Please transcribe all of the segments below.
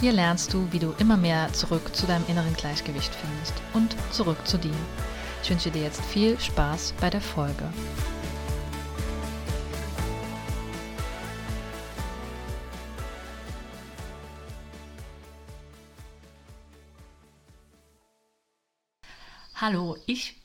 Hier lernst du, wie du immer mehr zurück zu deinem inneren Gleichgewicht findest und zurück zu dir. Ich wünsche dir jetzt viel Spaß bei der Folge. Hallo, ich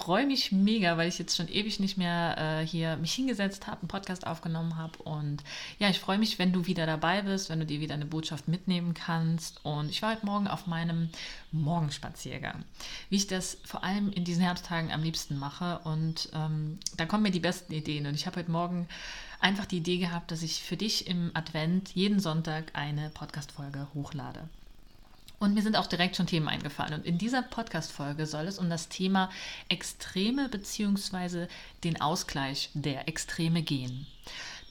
freue mich mega, weil ich jetzt schon ewig nicht mehr äh, hier mich hingesetzt habe, einen Podcast aufgenommen habe. Und ja, ich freue mich, wenn du wieder dabei bist, wenn du dir wieder eine Botschaft mitnehmen kannst. Und ich war heute Morgen auf meinem Morgenspaziergang, wie ich das vor allem in diesen Herbsttagen am liebsten mache. Und ähm, da kommen mir die besten Ideen. Und ich habe heute Morgen einfach die Idee gehabt, dass ich für dich im Advent jeden Sonntag eine Podcast-Folge hochlade. Und mir sind auch direkt schon Themen eingefallen. Und in dieser Podcast-Folge soll es um das Thema Extreme bzw. den Ausgleich der Extreme gehen.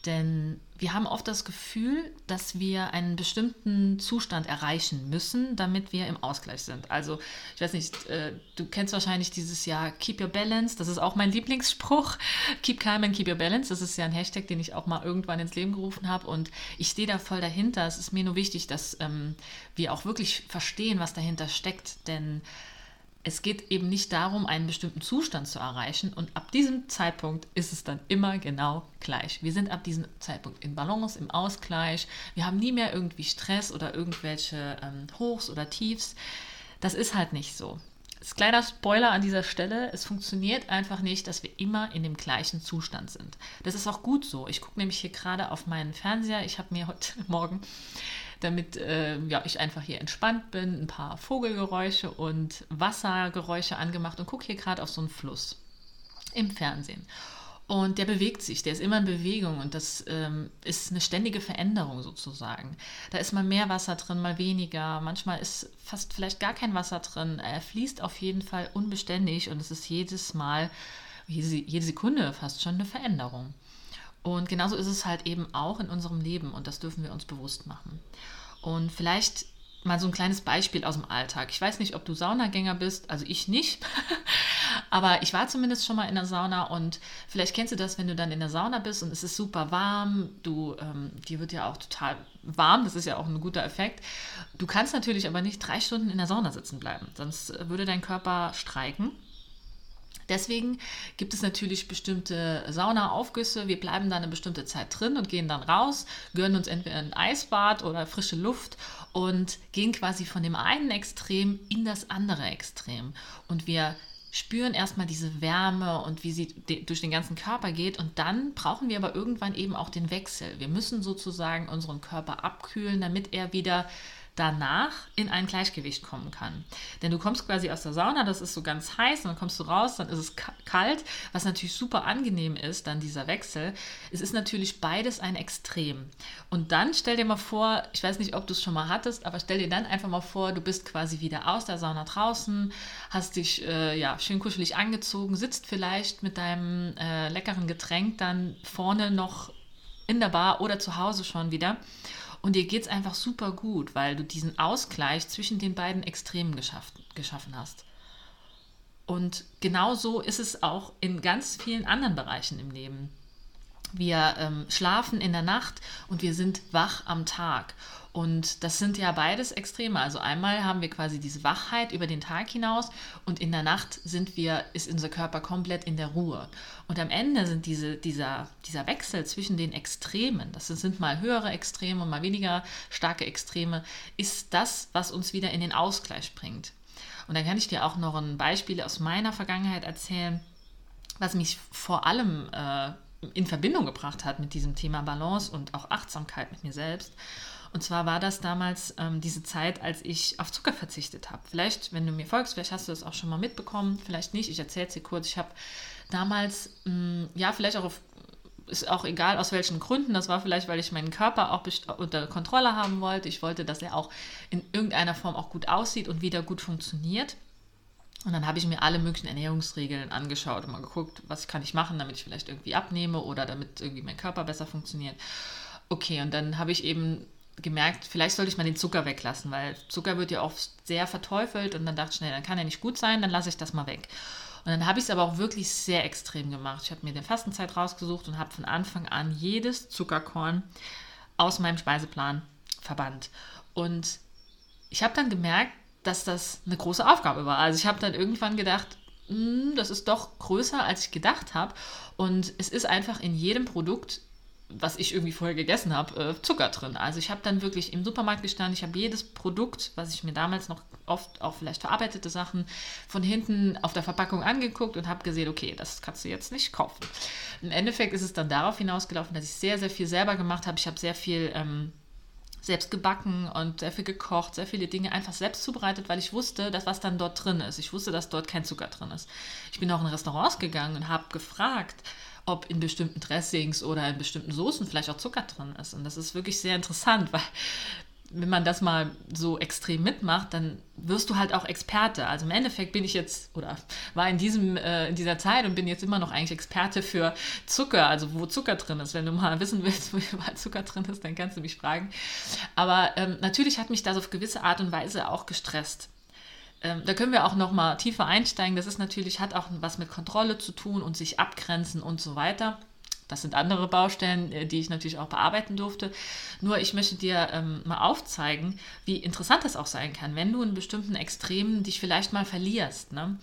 Denn wir haben oft das Gefühl, dass wir einen bestimmten Zustand erreichen müssen, damit wir im Ausgleich sind. Also, ich weiß nicht, äh, du kennst wahrscheinlich dieses Jahr Keep Your Balance. Das ist auch mein Lieblingsspruch. Keep Calm and Keep Your Balance. Das ist ja ein Hashtag, den ich auch mal irgendwann ins Leben gerufen habe. Und ich stehe da voll dahinter. Es ist mir nur wichtig, dass ähm, wir auch wirklich verstehen, was dahinter steckt. Denn es geht eben nicht darum, einen bestimmten Zustand zu erreichen und ab diesem Zeitpunkt ist es dann immer genau gleich. Wir sind ab diesem Zeitpunkt in Balance, im Ausgleich. Wir haben nie mehr irgendwie Stress oder irgendwelche ähm, Hochs oder Tiefs. Das ist halt nicht so. Das kleiner Spoiler an dieser Stelle, es funktioniert einfach nicht, dass wir immer in dem gleichen Zustand sind. Das ist auch gut so. Ich gucke nämlich hier gerade auf meinen Fernseher. Ich habe mir heute Morgen damit äh, ja, ich einfach hier entspannt bin, ein paar Vogelgeräusche und Wassergeräusche angemacht und gucke hier gerade auf so einen Fluss im Fernsehen. Und der bewegt sich, der ist immer in Bewegung und das ähm, ist eine ständige Veränderung sozusagen. Da ist mal mehr Wasser drin, mal weniger. Manchmal ist fast vielleicht gar kein Wasser drin. Er fließt auf jeden Fall unbeständig und es ist jedes Mal, jede, jede Sekunde fast schon eine Veränderung. Und genauso ist es halt eben auch in unserem Leben und das dürfen wir uns bewusst machen. Und vielleicht mal so ein kleines Beispiel aus dem Alltag. Ich weiß nicht, ob du Saunagänger bist, also ich nicht, aber ich war zumindest schon mal in der Sauna und vielleicht kennst du das, wenn du dann in der Sauna bist und es ist super warm, du, ähm, dir wird ja auch total warm, das ist ja auch ein guter Effekt. Du kannst natürlich aber nicht drei Stunden in der Sauna sitzen bleiben, sonst würde dein Körper streiken. Deswegen gibt es natürlich bestimmte Saunaaufgüsse. Wir bleiben dann eine bestimmte Zeit drin und gehen dann raus, gönnen uns entweder ein Eisbad oder frische Luft und gehen quasi von dem einen Extrem in das andere Extrem. Und wir spüren erstmal diese Wärme und wie sie durch den ganzen Körper geht. Und dann brauchen wir aber irgendwann eben auch den Wechsel. Wir müssen sozusagen unseren Körper abkühlen, damit er wieder danach in ein Gleichgewicht kommen kann. Denn du kommst quasi aus der Sauna, das ist so ganz heiß, und dann kommst du raus, dann ist es kalt, was natürlich super angenehm ist, dann dieser Wechsel. Es ist natürlich beides ein Extrem. Und dann stell dir mal vor, ich weiß nicht, ob du es schon mal hattest, aber stell dir dann einfach mal vor, du bist quasi wieder aus der Sauna draußen, hast dich äh, ja, schön kuschelig angezogen, sitzt vielleicht mit deinem äh, leckeren Getränk dann vorne noch in der Bar oder zu Hause schon wieder und dir geht es einfach super gut, weil du diesen Ausgleich zwischen den beiden Extremen geschaffen, geschaffen hast. Und genauso ist es auch in ganz vielen anderen Bereichen im Leben. Wir ähm, schlafen in der Nacht und wir sind wach am Tag. Und das sind ja beides Extreme. Also einmal haben wir quasi diese Wachheit über den Tag hinaus und in der Nacht sind wir, ist unser Körper komplett in der Ruhe. Und am Ende sind diese, dieser, dieser Wechsel zwischen den Extremen, das sind mal höhere Extreme und mal weniger starke Extreme, ist das, was uns wieder in den Ausgleich bringt. Und dann kann ich dir auch noch ein Beispiel aus meiner Vergangenheit erzählen, was mich vor allem äh, in Verbindung gebracht hat mit diesem Thema Balance und auch Achtsamkeit mit mir selbst. Und zwar war das damals ähm, diese Zeit, als ich auf Zucker verzichtet habe. Vielleicht, wenn du mir folgst, vielleicht hast du das auch schon mal mitbekommen, vielleicht nicht. Ich erzähle es dir kurz. Ich habe damals, mh, mm, ja, vielleicht auch auf, ist auch egal aus welchen Gründen. Das war vielleicht, weil ich meinen Körper auch unter Kontrolle haben wollte. Ich wollte, dass er auch in irgendeiner Form auch gut aussieht und wieder gut funktioniert. Und dann habe ich mir alle möglichen Ernährungsregeln angeschaut und mal geguckt, was kann ich machen, damit ich vielleicht irgendwie abnehme oder damit irgendwie mein Körper besser funktioniert. Okay, und dann habe ich eben gemerkt, vielleicht sollte ich mal den Zucker weglassen, weil Zucker wird ja oft sehr verteufelt und dann dachte ich, nee, dann kann er nicht gut sein, dann lasse ich das mal weg. Und dann habe ich es aber auch wirklich sehr extrem gemacht. Ich habe mir den Fastenzeit rausgesucht und habe von Anfang an jedes Zuckerkorn aus meinem Speiseplan verbannt. Und ich habe dann gemerkt, dass das eine große Aufgabe war. Also ich habe dann irgendwann gedacht, hm, das ist doch größer, als ich gedacht habe. Und es ist einfach in jedem Produkt was ich irgendwie vorher gegessen habe, äh, Zucker drin. Also ich habe dann wirklich im Supermarkt gestanden, ich habe jedes Produkt, was ich mir damals noch oft auch vielleicht verarbeitete Sachen von hinten auf der Verpackung angeguckt und habe gesehen, okay, das kannst du jetzt nicht kaufen. Im Endeffekt ist es dann darauf hinausgelaufen, dass ich sehr, sehr viel selber gemacht habe. Ich habe sehr viel ähm, selbst gebacken und sehr viel gekocht, sehr viele Dinge einfach selbst zubereitet, weil ich wusste, dass was dann dort drin ist. Ich wusste, dass dort kein Zucker drin ist. Ich bin auch in Restaurants gegangen und habe gefragt, ob in bestimmten Dressings oder in bestimmten Soßen vielleicht auch Zucker drin ist. Und das ist wirklich sehr interessant, weil wenn man das mal so extrem mitmacht, dann wirst du halt auch Experte. Also im Endeffekt bin ich jetzt oder war in, diesem, äh, in dieser Zeit und bin jetzt immer noch eigentlich Experte für Zucker, also wo Zucker drin ist. Wenn du mal wissen willst, wo überall Zucker drin ist, dann kannst du mich fragen. Aber ähm, natürlich hat mich das auf gewisse Art und Weise auch gestresst ähm, da können wir auch noch mal tiefer einsteigen. Das ist natürlich, hat auch was mit Kontrolle zu tun und sich abgrenzen und so weiter. Das sind andere Baustellen, äh, die ich natürlich auch bearbeiten durfte. Nur ich möchte dir ähm, mal aufzeigen, wie interessant das auch sein kann, wenn du in bestimmten Extremen dich vielleicht mal verlierst. Ne?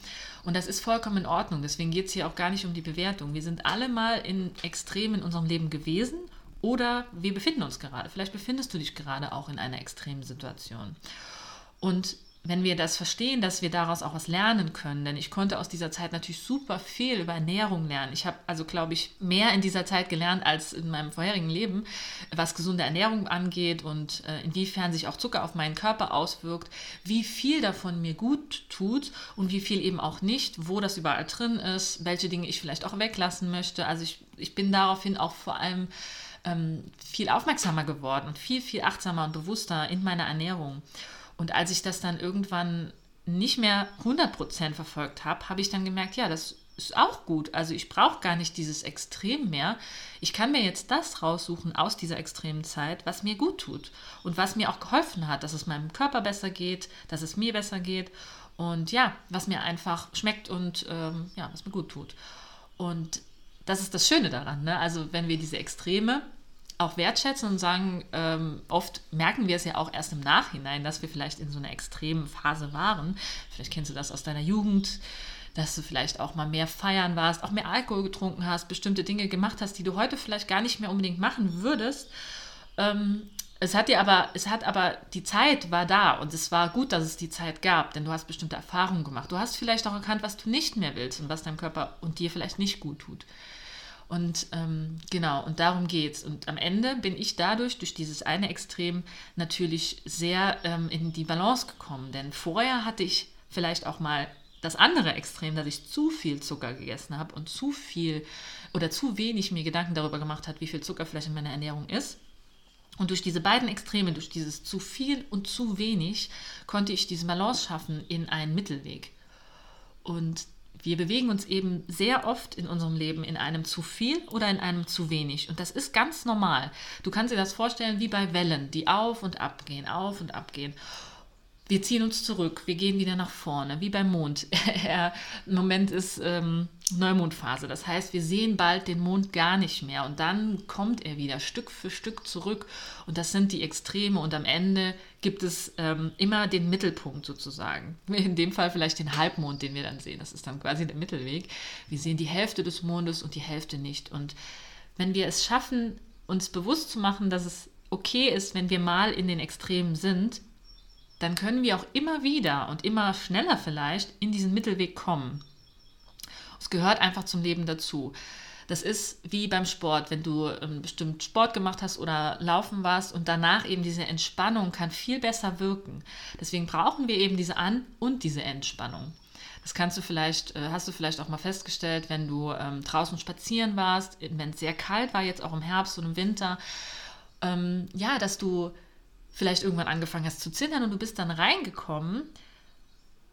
Und das ist vollkommen in Ordnung. Deswegen geht es hier auch gar nicht um die Bewertung. Wir sind alle mal in Extremen in unserem Leben gewesen oder wir befinden uns gerade. Vielleicht befindest du dich gerade auch in einer extremen Situation. Und wenn wir das verstehen, dass wir daraus auch was lernen können, denn ich konnte aus dieser Zeit natürlich super viel über Ernährung lernen. Ich habe also, glaube ich, mehr in dieser Zeit gelernt als in meinem vorherigen Leben, was gesunde Ernährung angeht und äh, inwiefern sich auch Zucker auf meinen Körper auswirkt, wie viel davon mir gut tut und wie viel eben auch nicht, wo das überall drin ist, welche Dinge ich vielleicht auch weglassen möchte. Also ich, ich bin daraufhin auch vor allem ähm, viel aufmerksamer geworden und viel, viel achtsamer und bewusster in meiner Ernährung. Und als ich das dann irgendwann nicht mehr 100% verfolgt habe, habe ich dann gemerkt, ja, das ist auch gut. Also ich brauche gar nicht dieses Extrem mehr. Ich kann mir jetzt das raussuchen aus dieser extremen Zeit, was mir gut tut und was mir auch geholfen hat, dass es meinem Körper besser geht, dass es mir besser geht und ja, was mir einfach schmeckt und ähm, ja, was mir gut tut. Und das ist das Schöne daran. Ne? Also wenn wir diese Extreme auch wertschätzen und sagen, ähm, oft merken wir es ja auch erst im Nachhinein, dass wir vielleicht in so einer extremen Phase waren. Vielleicht kennst du das aus deiner Jugend, dass du vielleicht auch mal mehr feiern warst, auch mehr Alkohol getrunken hast, bestimmte Dinge gemacht hast, die du heute vielleicht gar nicht mehr unbedingt machen würdest. Ähm, es hat dir aber, es hat aber, die Zeit war da und es war gut, dass es die Zeit gab, denn du hast bestimmte Erfahrungen gemacht. Du hast vielleicht auch erkannt, was du nicht mehr willst und was deinem Körper und dir vielleicht nicht gut tut. Und ähm, genau, und darum geht's. Und am Ende bin ich dadurch, durch dieses eine Extrem, natürlich sehr ähm, in die Balance gekommen. Denn vorher hatte ich vielleicht auch mal das andere Extrem, dass ich zu viel Zucker gegessen habe und zu viel oder zu wenig mir Gedanken darüber gemacht hat, wie viel Zucker vielleicht in meiner Ernährung ist. Und durch diese beiden Extreme, durch dieses zu viel und zu wenig, konnte ich diese Balance schaffen in einen Mittelweg. Und wir bewegen uns eben sehr oft in unserem Leben in einem zu viel oder in einem zu wenig. Und das ist ganz normal. Du kannst dir das vorstellen wie bei Wellen, die auf und ab gehen, auf und ab gehen wir ziehen uns zurück, wir gehen wieder nach vorne, wie beim Mond. Im Moment ist ähm, Neumondphase, das heißt, wir sehen bald den Mond gar nicht mehr und dann kommt er wieder Stück für Stück zurück und das sind die Extreme und am Ende gibt es ähm, immer den Mittelpunkt sozusagen. In dem Fall vielleicht den Halbmond, den wir dann sehen, das ist dann quasi der Mittelweg. Wir sehen die Hälfte des Mondes und die Hälfte nicht und wenn wir es schaffen, uns bewusst zu machen, dass es okay ist, wenn wir mal in den Extremen sind, dann können wir auch immer wieder und immer schneller vielleicht in diesen Mittelweg kommen. Es gehört einfach zum Leben dazu. Das ist wie beim Sport, wenn du ähm, bestimmt Sport gemacht hast oder laufen warst und danach eben diese Entspannung kann viel besser wirken. Deswegen brauchen wir eben diese An- und diese Entspannung. Das kannst du vielleicht, äh, hast du vielleicht auch mal festgestellt, wenn du ähm, draußen spazieren warst, wenn es sehr kalt war, jetzt auch im Herbst und im Winter, ähm, ja, dass du vielleicht irgendwann angefangen hast zu zittern und du bist dann reingekommen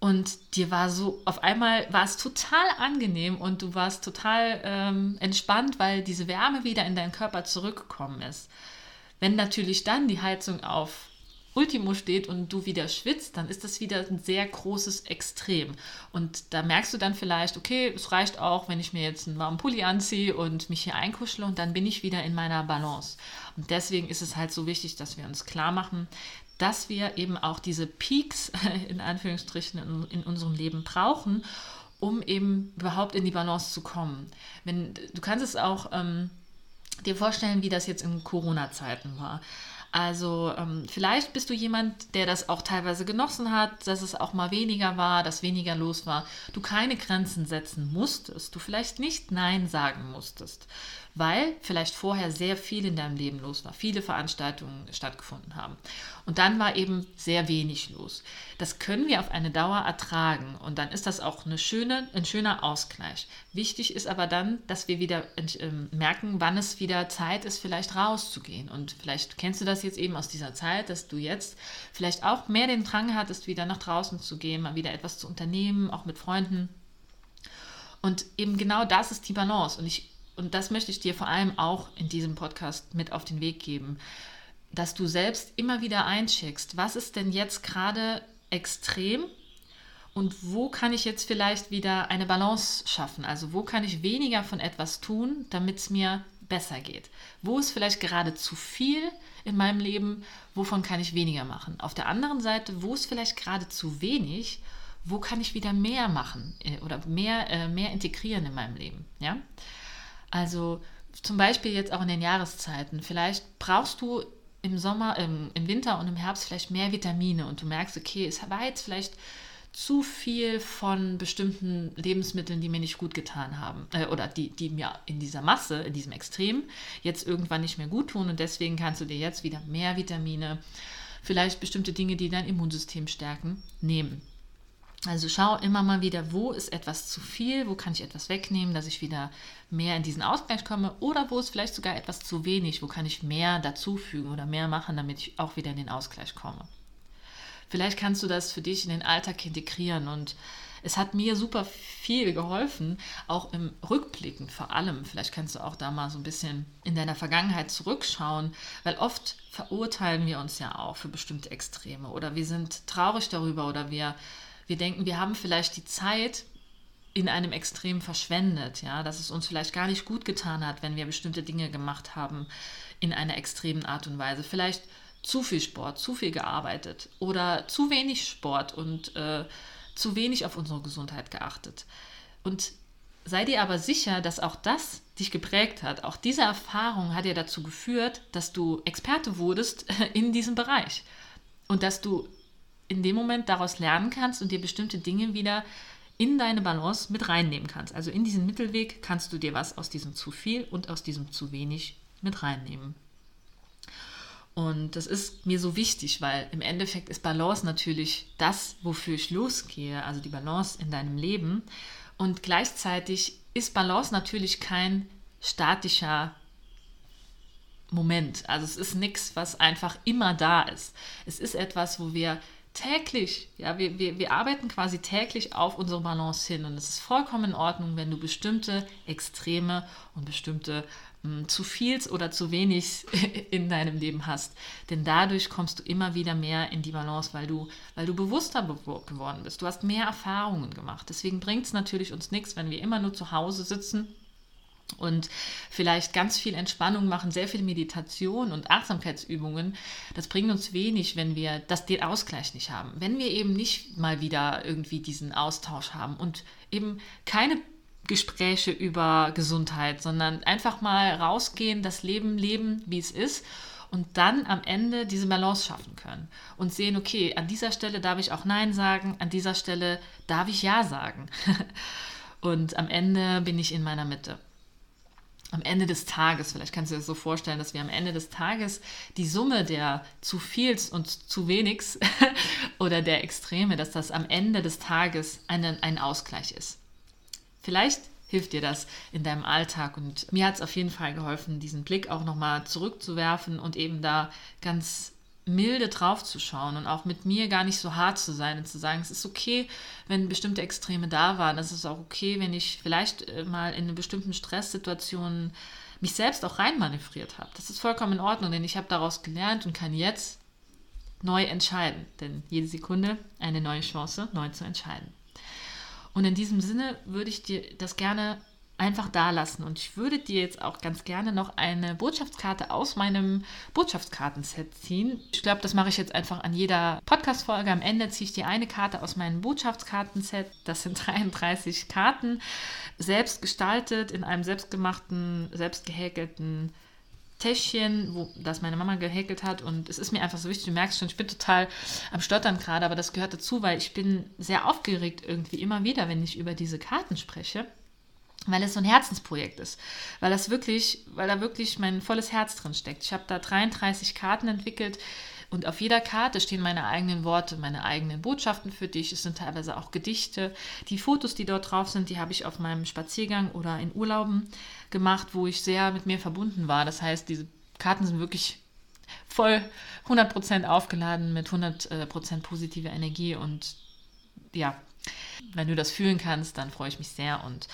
und dir war so, auf einmal war es total angenehm und du warst total ähm, entspannt, weil diese Wärme wieder in deinen Körper zurückgekommen ist. Wenn natürlich dann die Heizung auf Ultimo steht und du wieder schwitzt, dann ist das wieder ein sehr großes Extrem. Und da merkst du dann vielleicht, okay, es reicht auch, wenn ich mir jetzt einen warmen Pulli anziehe und mich hier einkuschle und dann bin ich wieder in meiner Balance. Und deswegen ist es halt so wichtig, dass wir uns klar machen, dass wir eben auch diese Peaks in Anführungsstrichen in, in unserem Leben brauchen, um eben überhaupt in die Balance zu kommen. Wenn, du kannst es auch ähm, dir vorstellen, wie das jetzt in Corona-Zeiten war. Also ähm, vielleicht bist du jemand, der das auch teilweise genossen hat, dass es auch mal weniger war, dass weniger los war. Du keine Grenzen setzen musstest, du vielleicht nicht Nein sagen musstest weil vielleicht vorher sehr viel in deinem Leben los war, viele Veranstaltungen stattgefunden haben. Und dann war eben sehr wenig los. Das können wir auf eine Dauer ertragen und dann ist das auch eine schöne, ein schöner Ausgleich. Wichtig ist aber dann, dass wir wieder äh, merken, wann es wieder Zeit ist, vielleicht rauszugehen. Und vielleicht kennst du das jetzt eben aus dieser Zeit, dass du jetzt vielleicht auch mehr den Drang hattest, wieder nach draußen zu gehen, mal wieder etwas zu unternehmen, auch mit Freunden. Und eben genau das ist die Balance. Und ich und das möchte ich dir vor allem auch in diesem Podcast mit auf den Weg geben, dass du selbst immer wieder eincheckst, was ist denn jetzt gerade extrem und wo kann ich jetzt vielleicht wieder eine Balance schaffen? Also wo kann ich weniger von etwas tun, damit es mir besser geht? Wo ist vielleicht gerade zu viel in meinem Leben? Wovon kann ich weniger machen? Auf der anderen Seite, wo ist vielleicht gerade zu wenig? Wo kann ich wieder mehr machen äh, oder mehr, äh, mehr integrieren in meinem Leben? Ja. Also zum Beispiel jetzt auch in den Jahreszeiten. Vielleicht brauchst du im Sommer, im, im Winter und im Herbst vielleicht mehr Vitamine und du merkst, okay, es war jetzt vielleicht zu viel von bestimmten Lebensmitteln, die mir nicht gut getan haben äh, oder die, die mir in dieser Masse, in diesem Extrem jetzt irgendwann nicht mehr gut tun und deswegen kannst du dir jetzt wieder mehr Vitamine, vielleicht bestimmte Dinge, die dein Immunsystem stärken, nehmen. Also schau immer mal wieder, wo ist etwas zu viel, wo kann ich etwas wegnehmen, dass ich wieder mehr in diesen Ausgleich komme oder wo ist vielleicht sogar etwas zu wenig, wo kann ich mehr dazufügen oder mehr machen, damit ich auch wieder in den Ausgleich komme. Vielleicht kannst du das für dich in den Alltag integrieren und es hat mir super viel geholfen, auch im Rückblicken vor allem. Vielleicht kannst du auch da mal so ein bisschen in deiner Vergangenheit zurückschauen, weil oft verurteilen wir uns ja auch für bestimmte Extreme oder wir sind traurig darüber oder wir wir denken, wir haben vielleicht die Zeit in einem Extrem verschwendet, ja, dass es uns vielleicht gar nicht gut getan hat, wenn wir bestimmte Dinge gemacht haben in einer extremen Art und Weise. Vielleicht zu viel Sport, zu viel gearbeitet oder zu wenig Sport und äh, zu wenig auf unsere Gesundheit geachtet. Und sei dir aber sicher, dass auch das dich geprägt hat. Auch diese Erfahrung hat dir dazu geführt, dass du Experte wurdest in diesem Bereich und dass du in dem Moment daraus lernen kannst und dir bestimmte Dinge wieder in deine Balance mit reinnehmen kannst. Also in diesen Mittelweg kannst du dir was aus diesem zu viel und aus diesem zu wenig mit reinnehmen. Und das ist mir so wichtig, weil im Endeffekt ist Balance natürlich das, wofür ich losgehe, also die Balance in deinem Leben. Und gleichzeitig ist Balance natürlich kein statischer Moment. Also es ist nichts, was einfach immer da ist. Es ist etwas, wo wir täglich, ja, wir, wir, wir arbeiten quasi täglich auf unsere Balance hin und es ist vollkommen in Ordnung, wenn du bestimmte Extreme und bestimmte mh, hm, zu viel oder zu wenig in deinem Leben hast. Denn dadurch kommst du immer wieder mehr in die Balance, weil du, weil du bewusster geworden bist. Du hast mehr Erfahrungen gemacht. Deswegen bringt es natürlich uns nichts, wenn wir immer nur zu Hause sitzen und vielleicht ganz viel Entspannung machen, sehr viel Meditation und Achtsamkeitsübungen, das bringt uns wenig, wenn wir das, den Ausgleich nicht haben. Wenn wir eben nicht mal wieder irgendwie diesen Austausch haben und eben keine Gespräche über Gesundheit, sondern einfach mal rausgehen, das Leben leben, wie es ist und dann am Ende diese Balance schaffen können und sehen, okay, an dieser Stelle darf ich auch Nein sagen, an dieser Stelle darf ich Ja sagen. und am Ende bin ich in meiner Mitte. Am Ende des Tages, vielleicht kannst du dir das so vorstellen, dass wir am Ende des Tages die Summe der zu viels und zu wenigs oder der Extreme, dass das am Ende des Tages ein, ein Ausgleich ist. Vielleicht hilft dir das in deinem Alltag und mir hat es auf jeden Fall geholfen, diesen Blick auch nochmal zurückzuwerfen und eben da ganz milde draufzuschauen und auch mit mir gar nicht so hart zu sein und zu sagen, es ist okay, wenn bestimmte Extreme da waren. Es ist auch okay, wenn ich vielleicht äh, mal in bestimmten Stresssituation mich selbst auch reinmanövriert habe. Das ist vollkommen in Ordnung, denn ich habe daraus gelernt und kann jetzt neu entscheiden. Denn jede Sekunde eine neue Chance, neu zu entscheiden. Und in diesem Sinne würde ich dir das gerne einfach da lassen. Und ich würde dir jetzt auch ganz gerne noch eine Botschaftskarte aus meinem Botschaftskartenset ziehen. Ich glaube, das mache ich jetzt einfach an jeder Podcast-Folge. Am Ende ziehe ich dir eine Karte aus meinem Botschaftskartenset. Das sind 33 Karten, selbst gestaltet in einem selbstgemachten, selbst gehäkelten Täschchen, wo das meine Mama gehäkelt hat. Und es ist mir einfach so wichtig, du merkst schon, ich bin total am Stottern gerade, aber das gehört dazu, weil ich bin sehr aufgeregt irgendwie immer wieder, wenn ich über diese Karten spreche weil es so ein Herzensprojekt ist, weil das wirklich, weil da wirklich mein volles Herz drin steckt. Ich habe da 33 Karten entwickelt und auf jeder Karte stehen meine eigenen Worte, meine eigenen Botschaften für dich. Es sind teilweise auch Gedichte. Die Fotos, die dort drauf sind, die habe ich auf meinem Spaziergang oder in Urlauben gemacht, wo ich sehr mit mir verbunden war. Das heißt, diese Karten sind wirklich voll 100% aufgeladen mit 100% positiver Energie und ja, wenn du das fühlen kannst, dann freue ich mich sehr und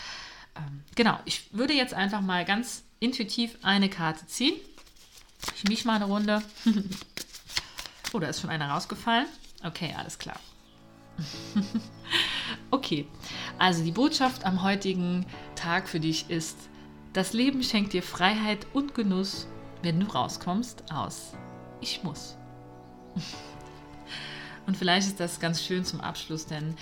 ähm, genau, ich würde jetzt einfach mal ganz intuitiv eine Karte ziehen. Ich mische mal eine Runde. oh, da ist schon einer rausgefallen. Okay, alles klar. okay, also die Botschaft am heutigen Tag für dich ist, das Leben schenkt dir Freiheit und Genuss, wenn du rauskommst aus Ich muss. Und vielleicht ist das ganz schön zum Abschluss, denn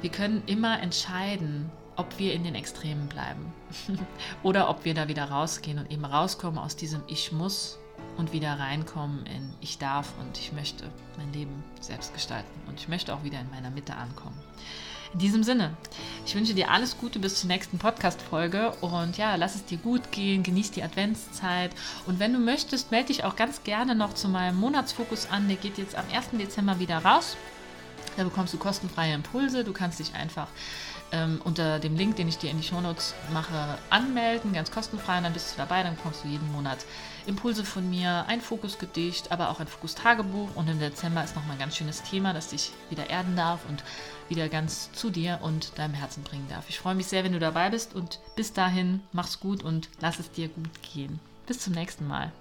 wir können immer entscheiden, ob wir in den Extremen bleiben oder ob wir da wieder rausgehen und eben rauskommen aus diesem Ich muss und wieder reinkommen in Ich darf und ich möchte mein Leben selbst gestalten und ich möchte auch wieder in meiner Mitte ankommen. In diesem Sinne, ich wünsche dir alles Gute bis zur nächsten Podcast-Folge und ja, lass es dir gut gehen, genieß die Adventszeit und wenn du möchtest, melde dich auch ganz gerne noch zu meinem Monatsfokus an. Der geht jetzt am 1. Dezember wieder raus. Da bekommst du kostenfreie Impulse. Du kannst dich einfach ähm, unter dem Link, den ich dir in die Shownotes mache, anmelden, ganz kostenfrei. Und dann bist du dabei, dann bekommst du jeden Monat Impulse von mir, ein Fokusgedicht, aber auch ein Fokustagebuch. Und im Dezember ist nochmal ein ganz schönes Thema, das dich wieder erden darf und wieder ganz zu dir und deinem Herzen bringen darf. Ich freue mich sehr, wenn du dabei bist und bis dahin mach's gut und lass es dir gut gehen. Bis zum nächsten Mal.